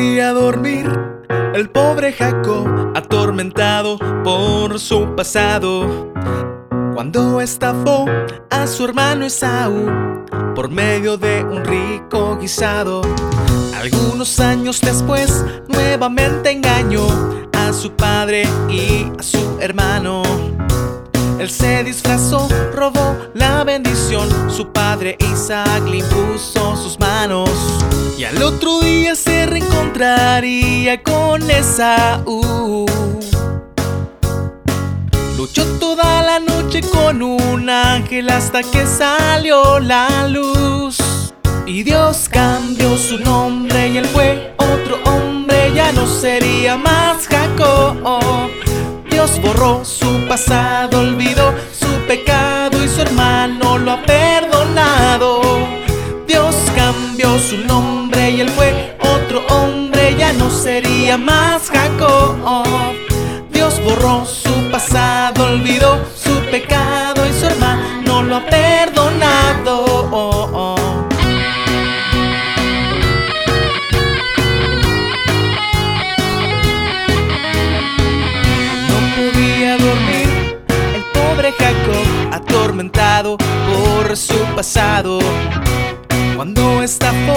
Dormir el pobre Jacob, atormentado por su pasado. Cuando estafó a su hermano Esaú por medio de un rico guisado. Algunos años después, nuevamente engañó a su padre y a su hermano. Él se disfrazó, robó la bendición. Su padre Isaac le impuso sus manos. Y al otro día se reencontraría con Esaú. Luchó toda la noche con un ángel hasta que salió la luz. Y Dios cambió su nombre y él fue otro hombre, ya no sería más Jacob. Dios borró su pasado, olvidó su pecado y su hermano lo ha perdonado. Dios cambió su nombre y él fue otro hombre, ya no sería más Jacob. Dios borró su pasado, olvidó su pecado y su hermano lo ha perdonado. No podía dormir el pobre Jacob, atormentado por su pasado. Cuando estafó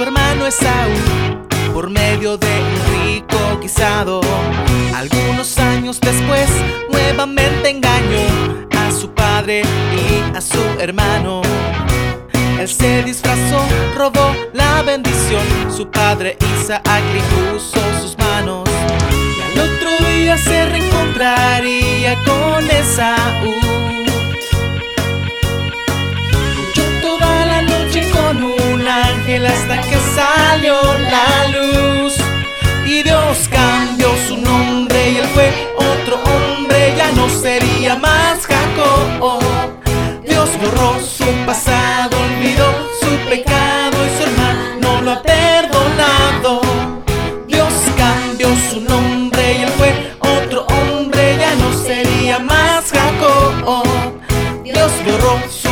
su hermano Esaú por medio de un rico guisado. Algunos años después, nuevamente engañó a su padre y a su hermano. Él se disfrazó, robó la bendición. Su padre Isaac le puso sus manos. Y al otro día se reencontraría hasta que salió la luz. Y Dios cambió su nombre y él fue otro hombre, ya no sería más Jacob. Dios borró su pasado, olvidó su pecado y su hermano no lo ha perdonado. Dios cambió su nombre y él fue otro hombre, ya no sería más Jacob. Dios borró su